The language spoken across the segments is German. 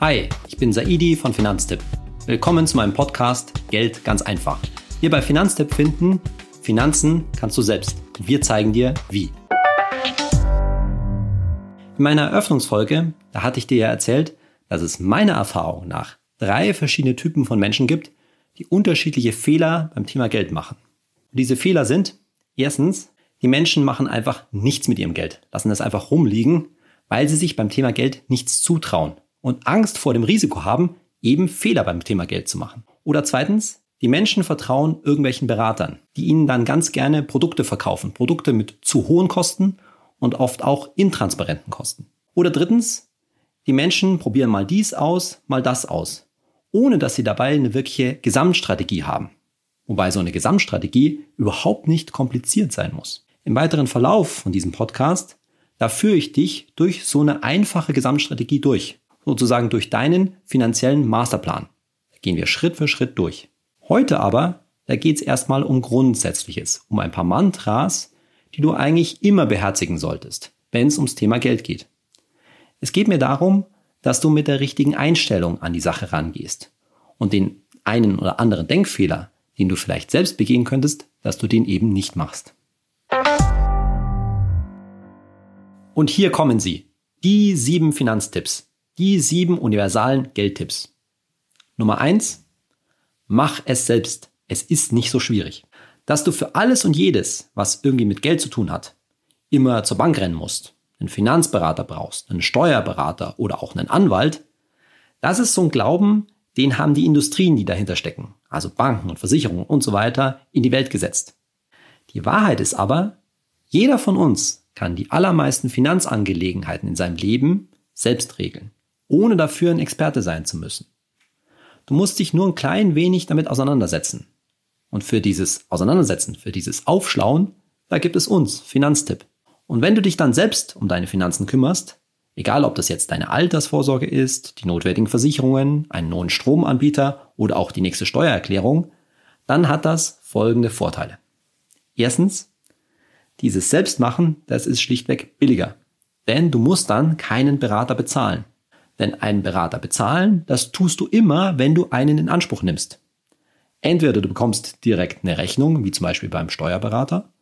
Hi, ich bin Saidi von Finanztipp. Willkommen zu meinem Podcast Geld ganz einfach. Hier bei Finanztipp finden, Finanzen kannst du selbst. Und wir zeigen dir, wie. In meiner Eröffnungsfolge, da hatte ich dir ja erzählt, dass es meiner Erfahrung nach drei verschiedene Typen von Menschen gibt, die unterschiedliche Fehler beim Thema Geld machen. Und diese Fehler sind, erstens, die Menschen machen einfach nichts mit ihrem Geld, lassen es einfach rumliegen, weil sie sich beim Thema Geld nichts zutrauen und Angst vor dem Risiko haben, eben Fehler beim Thema Geld zu machen. Oder zweitens, die Menschen vertrauen irgendwelchen Beratern, die ihnen dann ganz gerne Produkte verkaufen, Produkte mit zu hohen Kosten und oft auch intransparenten Kosten. Oder drittens, die Menschen probieren mal dies aus, mal das aus, ohne dass sie dabei eine wirkliche Gesamtstrategie haben. Wobei so eine Gesamtstrategie überhaupt nicht kompliziert sein muss. Im weiteren Verlauf von diesem Podcast, da führe ich dich durch so eine einfache Gesamtstrategie durch. Sozusagen durch deinen finanziellen Masterplan. Da gehen wir Schritt für Schritt durch. Heute aber, da geht es erstmal um Grundsätzliches, um ein paar Mantras, die du eigentlich immer beherzigen solltest, wenn es ums Thema Geld geht. Es geht mir darum, dass du mit der richtigen Einstellung an die Sache rangehst und den einen oder anderen Denkfehler, den du vielleicht selbst begehen könntest, dass du den eben nicht machst. Und hier kommen sie. Die sieben Finanztipps. Die sieben universalen Geldtipps. Nummer eins: Mach es selbst. Es ist nicht so schwierig. Dass du für alles und jedes, was irgendwie mit Geld zu tun hat, immer zur Bank rennen musst, einen Finanzberater brauchst, einen Steuerberater oder auch einen Anwalt, das ist so ein Glauben, den haben die Industrien, die dahinter stecken, also Banken und Versicherungen und so weiter, in die Welt gesetzt. Die Wahrheit ist aber, jeder von uns kann die allermeisten Finanzangelegenheiten in seinem Leben selbst regeln, ohne dafür ein Experte sein zu müssen. Du musst dich nur ein klein wenig damit auseinandersetzen. Und für dieses Auseinandersetzen, für dieses Aufschlauen, da gibt es uns, Finanztipp. Und wenn du dich dann selbst um deine Finanzen kümmerst, egal ob das jetzt deine Altersvorsorge ist, die notwendigen Versicherungen, einen neuen Stromanbieter oder auch die nächste Steuererklärung, dann hat das folgende Vorteile. Erstens, dieses Selbstmachen, das ist schlichtweg billiger. Denn du musst dann keinen Berater bezahlen. Denn einen Berater bezahlen, das tust du immer, wenn du einen in Anspruch nimmst. Entweder du bekommst direkt eine Rechnung, wie zum Beispiel beim Steuerberater,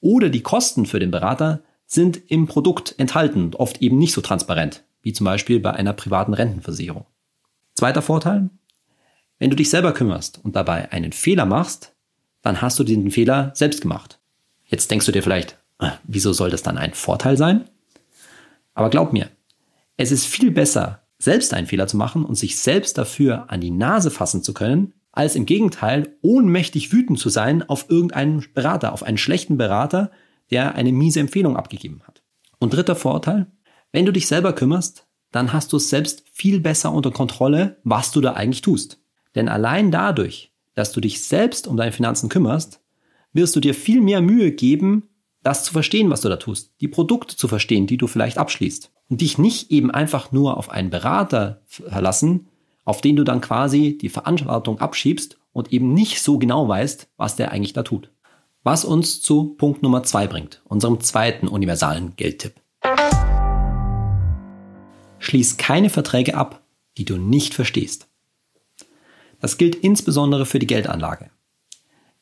oder die Kosten für den Berater sind im Produkt enthalten und oft eben nicht so transparent, wie zum Beispiel bei einer privaten Rentenversicherung. Zweiter Vorteil, wenn du dich selber kümmerst und dabei einen Fehler machst, dann hast du den Fehler selbst gemacht. Jetzt denkst du dir vielleicht, ah, wieso soll das dann ein Vorteil sein? Aber glaub mir, es ist viel besser, selbst einen Fehler zu machen und sich selbst dafür an die Nase fassen zu können, als im Gegenteil ohnmächtig wütend zu sein auf irgendeinen Berater, auf einen schlechten Berater, der eine miese Empfehlung abgegeben hat. Und dritter Vorteil, wenn du dich selber kümmerst, dann hast du es selbst viel besser unter Kontrolle, was du da eigentlich tust. Denn allein dadurch, dass du dich selbst um deine Finanzen kümmerst, wirst du dir viel mehr Mühe geben, das zu verstehen, was du da tust, die Produkte zu verstehen, die du vielleicht abschließt und dich nicht eben einfach nur auf einen Berater verlassen, auf den du dann quasi die Verantwortung abschiebst und eben nicht so genau weißt, was der eigentlich da tut. Was uns zu Punkt Nummer zwei bringt, unserem zweiten universalen Geldtipp. Schließ keine Verträge ab, die du nicht verstehst. Das gilt insbesondere für die Geldanlage.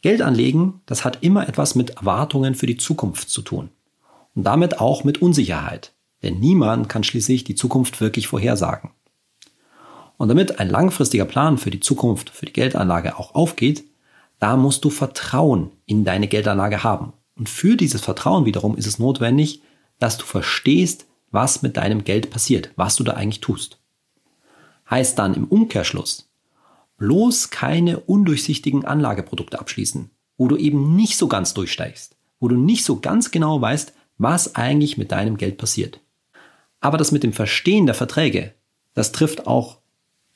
Geld anlegen, das hat immer etwas mit Erwartungen für die Zukunft zu tun. Und damit auch mit Unsicherheit. Denn niemand kann schließlich die Zukunft wirklich vorhersagen. Und damit ein langfristiger Plan für die Zukunft, für die Geldanlage auch aufgeht, da musst du Vertrauen in deine Geldanlage haben. Und für dieses Vertrauen wiederum ist es notwendig, dass du verstehst, was mit deinem Geld passiert, was du da eigentlich tust. Heißt dann im Umkehrschluss, bloß keine undurchsichtigen Anlageprodukte abschließen, wo du eben nicht so ganz durchsteigst, wo du nicht so ganz genau weißt, was eigentlich mit deinem Geld passiert. Aber das mit dem Verstehen der Verträge, das trifft auch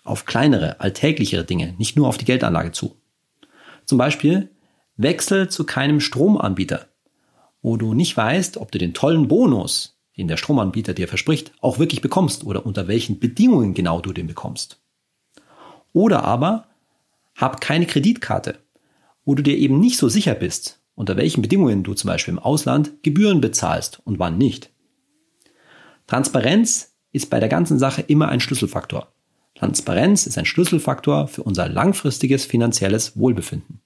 auf kleinere, alltäglichere Dinge, nicht nur auf die Geldanlage zu. Zum Beispiel wechsel zu keinem Stromanbieter, wo du nicht weißt, ob du den tollen Bonus, den der Stromanbieter dir verspricht, auch wirklich bekommst oder unter welchen Bedingungen genau du den bekommst. Oder aber hab keine Kreditkarte, wo du dir eben nicht so sicher bist, unter welchen Bedingungen du zum Beispiel im Ausland Gebühren bezahlst und wann nicht. Transparenz ist bei der ganzen Sache immer ein Schlüsselfaktor. Transparenz ist ein Schlüsselfaktor für unser langfristiges finanzielles Wohlbefinden.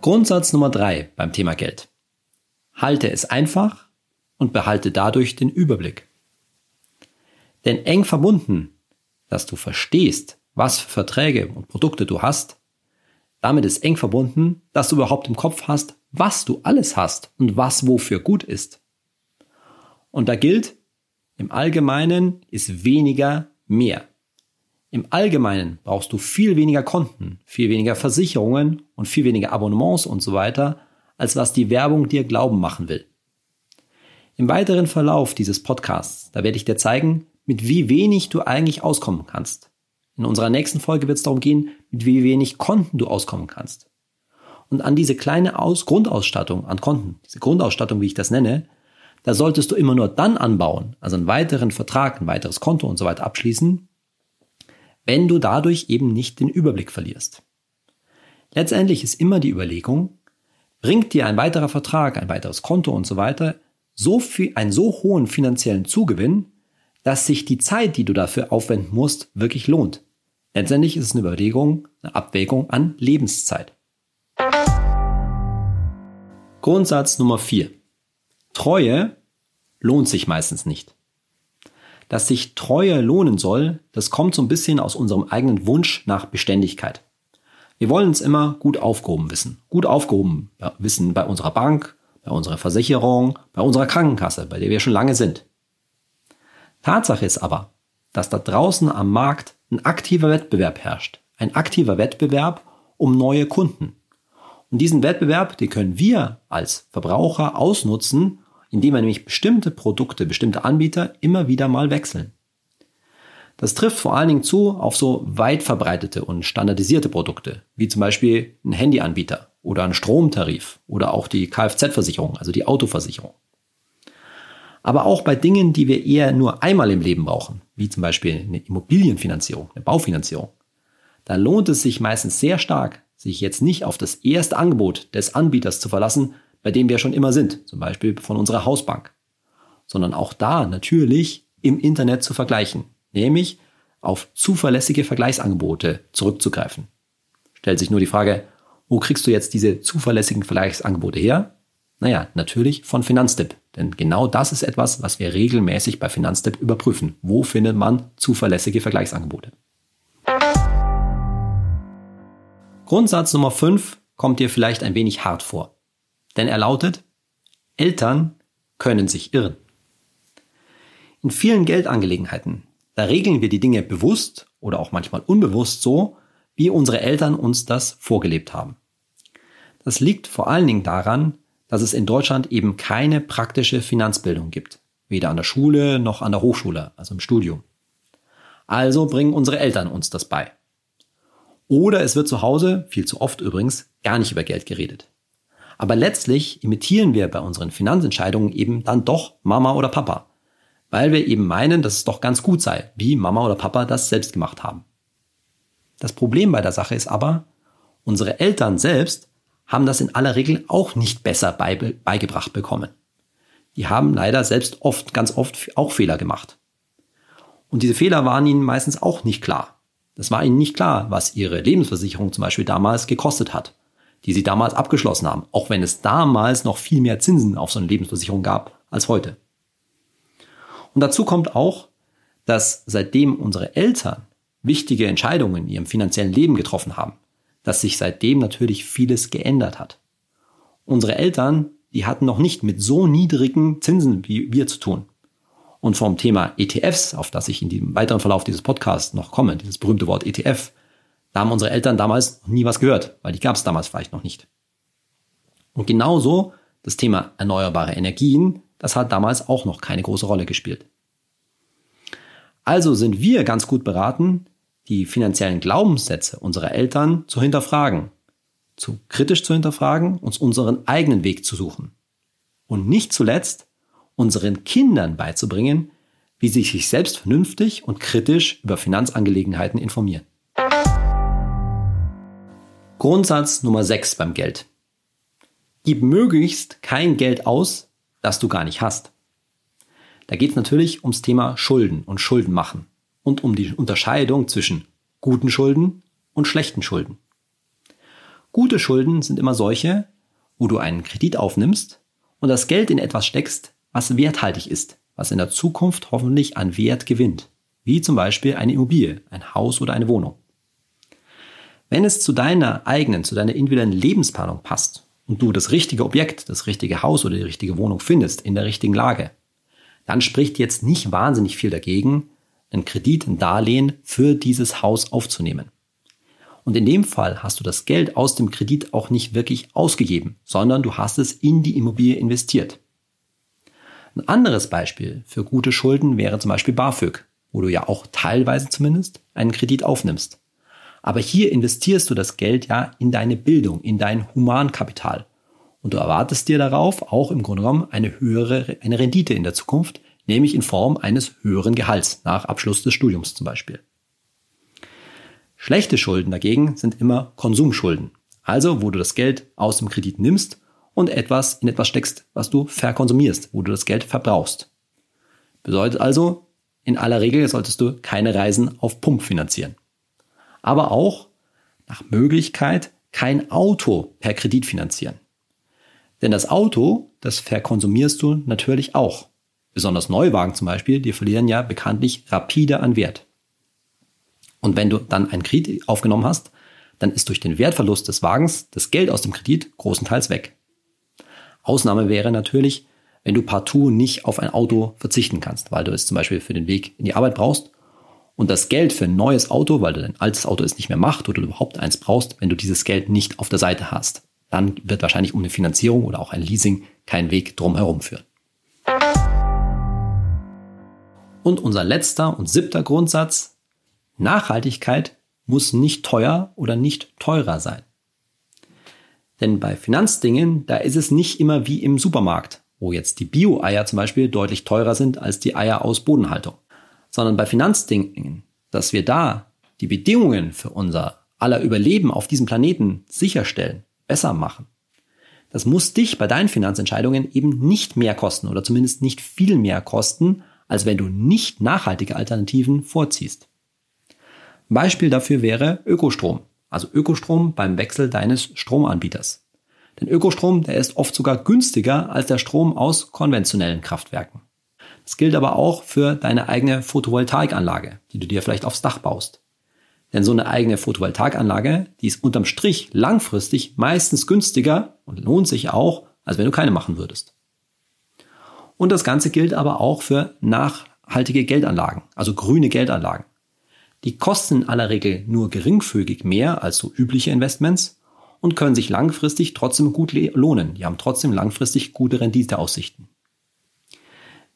Grundsatz Nummer drei beim Thema Geld. Halte es einfach und behalte dadurch den Überblick. Denn eng verbunden, dass du verstehst, was für Verträge und Produkte du hast, damit ist eng verbunden, dass du überhaupt im Kopf hast, was du alles hast und was wofür gut ist. Und da gilt, im Allgemeinen ist weniger mehr. Im Allgemeinen brauchst du viel weniger Konten, viel weniger Versicherungen und viel weniger Abonnements und so weiter, als was die Werbung dir glauben machen will. Im weiteren Verlauf dieses Podcasts, da werde ich dir zeigen, mit wie wenig du eigentlich auskommen kannst. In unserer nächsten Folge wird es darum gehen, mit wie wenig Konten du auskommen kannst. Und an diese kleine Aus Grundausstattung an Konten, diese Grundausstattung, wie ich das nenne, da solltest du immer nur dann anbauen, also einen weiteren Vertrag, ein weiteres Konto und so weiter abschließen, wenn du dadurch eben nicht den Überblick verlierst. Letztendlich ist immer die Überlegung, bringt dir ein weiterer Vertrag, ein weiteres Konto und so weiter so viel, einen so hohen finanziellen Zugewinn, dass sich die Zeit, die du dafür aufwenden musst, wirklich lohnt. Letztendlich ist es eine Überlegung, eine Abwägung an Lebenszeit. Grundsatz Nummer 4. Treue lohnt sich meistens nicht. Dass sich Treue lohnen soll, das kommt so ein bisschen aus unserem eigenen Wunsch nach Beständigkeit. Wir wollen uns immer gut aufgehoben wissen. Gut aufgehoben wissen bei unserer Bank, bei unserer Versicherung, bei unserer Krankenkasse, bei der wir schon lange sind. Tatsache ist aber, dass da draußen am Markt ein aktiver Wettbewerb herrscht. Ein aktiver Wettbewerb um neue Kunden. Und diesen Wettbewerb, den können wir als Verbraucher ausnutzen, indem wir nämlich bestimmte Produkte, bestimmte Anbieter immer wieder mal wechseln. Das trifft vor allen Dingen zu auf so weit verbreitete und standardisierte Produkte, wie zum Beispiel ein Handyanbieter oder ein Stromtarif oder auch die Kfz-Versicherung, also die Autoversicherung. Aber auch bei Dingen, die wir eher nur einmal im Leben brauchen, wie zum Beispiel eine Immobilienfinanzierung, eine Baufinanzierung, da lohnt es sich meistens sehr stark, sich jetzt nicht auf das erste Angebot des Anbieters zu verlassen, bei dem wir schon immer sind, zum Beispiel von unserer Hausbank, sondern auch da natürlich im Internet zu vergleichen, nämlich auf zuverlässige Vergleichsangebote zurückzugreifen. Stellt sich nur die Frage, wo kriegst du jetzt diese zuverlässigen Vergleichsangebote her? Naja, natürlich von Finanztipp. Denn genau das ist etwas, was wir regelmäßig bei Finanztipp überprüfen. Wo findet man zuverlässige Vergleichsangebote? Grundsatz Nummer 5 kommt dir vielleicht ein wenig hart vor. Denn er lautet, Eltern können sich irren. In vielen Geldangelegenheiten, da regeln wir die Dinge bewusst oder auch manchmal unbewusst so, wie unsere Eltern uns das vorgelebt haben. Das liegt vor allen Dingen daran, dass es in Deutschland eben keine praktische Finanzbildung gibt. Weder an der Schule noch an der Hochschule, also im Studium. Also bringen unsere Eltern uns das bei. Oder es wird zu Hause, viel zu oft übrigens, gar nicht über Geld geredet. Aber letztlich imitieren wir bei unseren Finanzentscheidungen eben dann doch Mama oder Papa, weil wir eben meinen, dass es doch ganz gut sei, wie Mama oder Papa das selbst gemacht haben. Das Problem bei der Sache ist aber, unsere Eltern selbst haben das in aller Regel auch nicht besser beigebracht bekommen. Die haben leider selbst oft, ganz oft auch Fehler gemacht. Und diese Fehler waren ihnen meistens auch nicht klar. Das war ihnen nicht klar, was ihre Lebensversicherung zum Beispiel damals gekostet hat die sie damals abgeschlossen haben, auch wenn es damals noch viel mehr Zinsen auf so eine Lebensversicherung gab als heute. Und dazu kommt auch, dass seitdem unsere Eltern wichtige Entscheidungen in ihrem finanziellen Leben getroffen haben, dass sich seitdem natürlich vieles geändert hat. Unsere Eltern, die hatten noch nicht mit so niedrigen Zinsen wie wir zu tun. Und vom Thema ETFs, auf das ich in dem weiteren Verlauf dieses Podcasts noch komme, dieses berühmte Wort ETF, da haben unsere Eltern damals noch nie was gehört, weil die gab es damals vielleicht noch nicht. Und genauso das Thema erneuerbare Energien, das hat damals auch noch keine große Rolle gespielt. Also sind wir ganz gut beraten, die finanziellen Glaubenssätze unserer Eltern zu hinterfragen, zu kritisch zu hinterfragen, uns unseren eigenen Weg zu suchen. Und nicht zuletzt unseren Kindern beizubringen, wie sie sich selbst vernünftig und kritisch über Finanzangelegenheiten informieren. Grundsatz Nummer 6 beim Geld. Gib möglichst kein Geld aus, das du gar nicht hast. Da geht es natürlich ums Thema Schulden und Schulden machen. Und um die Unterscheidung zwischen guten Schulden und schlechten Schulden. Gute Schulden sind immer solche, wo du einen Kredit aufnimmst und das Geld in etwas steckst, was werthaltig ist, was in der Zukunft hoffentlich an Wert gewinnt, wie zum Beispiel eine Immobilie, ein Haus oder eine Wohnung. Wenn es zu deiner eigenen, zu deiner individuellen Lebensplanung passt und du das richtige Objekt, das richtige Haus oder die richtige Wohnung findest in der richtigen Lage, dann spricht jetzt nicht wahnsinnig viel dagegen, einen Kredit, ein Darlehen für dieses Haus aufzunehmen. Und in dem Fall hast du das Geld aus dem Kredit auch nicht wirklich ausgegeben, sondern du hast es in die Immobilie investiert. Ein anderes Beispiel für gute Schulden wäre zum Beispiel BAföG, wo du ja auch teilweise zumindest einen Kredit aufnimmst. Aber hier investierst du das Geld ja in deine Bildung, in dein Humankapital. Und du erwartest dir darauf auch im Grunde genommen eine höhere, eine Rendite in der Zukunft, nämlich in Form eines höheren Gehalts nach Abschluss des Studiums zum Beispiel. Schlechte Schulden dagegen sind immer Konsumschulden. Also, wo du das Geld aus dem Kredit nimmst und etwas in etwas steckst, was du verkonsumierst, wo du das Geld verbrauchst. Bedeutet also, in aller Regel solltest du keine Reisen auf Pump finanzieren. Aber auch nach Möglichkeit kein Auto per Kredit finanzieren. Denn das Auto, das verkonsumierst du natürlich auch. Besonders Neuwagen zum Beispiel, die verlieren ja bekanntlich rapide an Wert. Und wenn du dann einen Kredit aufgenommen hast, dann ist durch den Wertverlust des Wagens das Geld aus dem Kredit großenteils weg. Ausnahme wäre natürlich, wenn du partout nicht auf ein Auto verzichten kannst, weil du es zum Beispiel für den Weg in die Arbeit brauchst und das Geld für ein neues Auto, weil du dein altes Auto es nicht mehr macht oder du überhaupt eins brauchst, wenn du dieses Geld nicht auf der Seite hast. Dann wird wahrscheinlich um eine Finanzierung oder auch ein Leasing kein Weg drum herum führen. Und unser letzter und siebter Grundsatz, Nachhaltigkeit muss nicht teuer oder nicht teurer sein. Denn bei Finanzdingen, da ist es nicht immer wie im Supermarkt, wo jetzt die Bio-Eier zum Beispiel deutlich teurer sind als die Eier aus Bodenhaltung. Sondern bei Finanzdingen, dass wir da die Bedingungen für unser aller Überleben auf diesem Planeten sicherstellen, besser machen. Das muss dich bei deinen Finanzentscheidungen eben nicht mehr kosten oder zumindest nicht viel mehr kosten, als wenn du nicht nachhaltige Alternativen vorziehst. Beispiel dafür wäre Ökostrom, also Ökostrom beim Wechsel deines Stromanbieters. Denn Ökostrom, der ist oft sogar günstiger als der Strom aus konventionellen Kraftwerken. Das gilt aber auch für deine eigene Photovoltaikanlage, die du dir vielleicht aufs Dach baust. Denn so eine eigene Photovoltaikanlage, die ist unterm Strich langfristig meistens günstiger und lohnt sich auch, als wenn du keine machen würdest. Und das Ganze gilt aber auch für nachhaltige Geldanlagen, also grüne Geldanlagen. Die kosten in aller Regel nur geringfügig mehr als so übliche Investments und können sich langfristig trotzdem gut lohnen. Die haben trotzdem langfristig gute Renditeaussichten.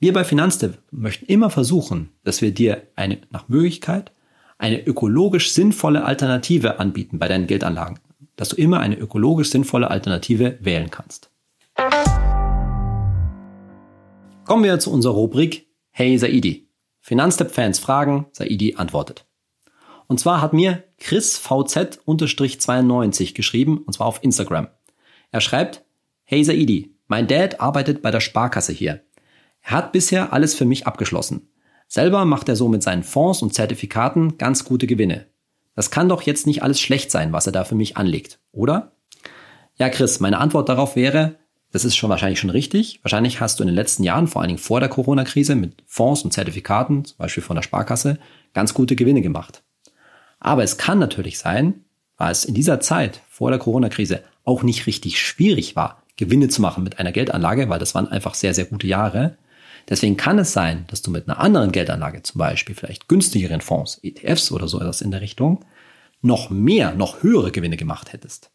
Wir bei Finanztipp möchten immer versuchen, dass wir dir eine, nach Möglichkeit eine ökologisch sinnvolle Alternative anbieten bei deinen Geldanlagen. Dass du immer eine ökologisch sinnvolle Alternative wählen kannst. Kommen wir zu unserer Rubrik Hey Saidi. Finanztipp-Fans fragen, Saidi antwortet. Und zwar hat mir Chris VZ-92 geschrieben, und zwar auf Instagram. Er schreibt, Hey Saidi, mein Dad arbeitet bei der Sparkasse hier. Er hat bisher alles für mich abgeschlossen. Selber macht er so mit seinen Fonds und Zertifikaten ganz gute Gewinne. Das kann doch jetzt nicht alles schlecht sein, was er da für mich anlegt, oder? Ja, Chris, meine Antwort darauf wäre, das ist schon wahrscheinlich schon richtig. Wahrscheinlich hast du in den letzten Jahren, vor allen Dingen vor der Corona-Krise, mit Fonds und Zertifikaten, zum Beispiel von der Sparkasse, ganz gute Gewinne gemacht. Aber es kann natürlich sein, weil es in dieser Zeit vor der Corona-Krise auch nicht richtig schwierig war, Gewinne zu machen mit einer Geldanlage, weil das waren einfach sehr, sehr gute Jahre. Deswegen kann es sein, dass du mit einer anderen Geldanlage, zum Beispiel vielleicht günstigeren Fonds, ETFs oder so etwas in der Richtung, noch mehr, noch höhere Gewinne gemacht hättest.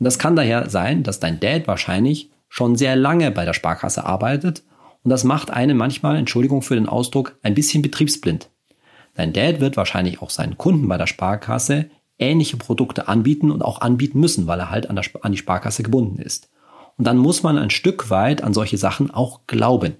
Und das kann daher sein, dass dein Dad wahrscheinlich schon sehr lange bei der Sparkasse arbeitet und das macht einen manchmal, Entschuldigung für den Ausdruck, ein bisschen betriebsblind. Dein Dad wird wahrscheinlich auch seinen Kunden bei der Sparkasse ähnliche Produkte anbieten und auch anbieten müssen, weil er halt an, der, an die Sparkasse gebunden ist. Und dann muss man ein Stück weit an solche Sachen auch glauben.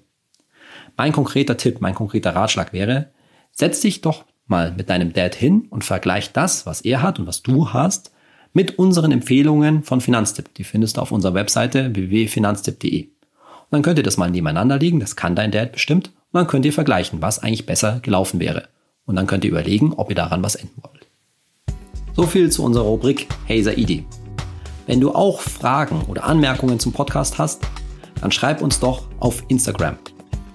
Mein konkreter Tipp, mein konkreter Ratschlag wäre, setz dich doch mal mit deinem Dad hin und vergleich das, was er hat und was du hast, mit unseren Empfehlungen von Finanztipp. Die findest du auf unserer Webseite www.finanztipp.de. Und dann könnt ihr das mal nebeneinander legen, das kann dein Dad bestimmt, und dann könnt ihr vergleichen, was eigentlich besser gelaufen wäre. Und dann könnt ihr überlegen, ob ihr daran was ändern wollt. So viel zu unserer Rubrik Hazer ID. Wenn du auch Fragen oder Anmerkungen zum Podcast hast, dann schreib uns doch auf Instagram.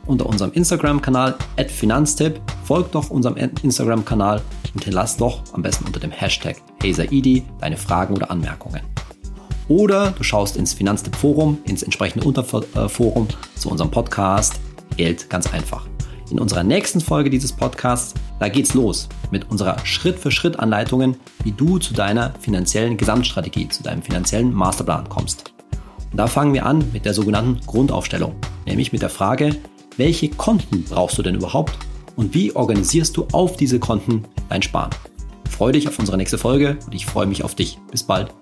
Unter unserem Instagram-Kanal @finanztipp folgt doch unserem Instagram-Kanal und hinterlass doch am besten unter dem Hashtag HaserID deine Fragen oder Anmerkungen. Oder du schaust ins Finanztipp-Forum, ins entsprechende Unterforum zu unserem Podcast Geld ganz einfach. In unserer nächsten Folge dieses Podcasts, da geht's los mit unserer Schritt-für-Schritt-Anleitungen, wie du zu deiner finanziellen Gesamtstrategie, zu deinem finanziellen Masterplan kommst. Und da fangen wir an mit der sogenannten Grundaufstellung, nämlich mit der Frage, welche Konten brauchst du denn überhaupt und wie organisierst du auf diese Konten dein Sparen? Freue dich auf unsere nächste Folge und ich freue mich auf dich. Bis bald.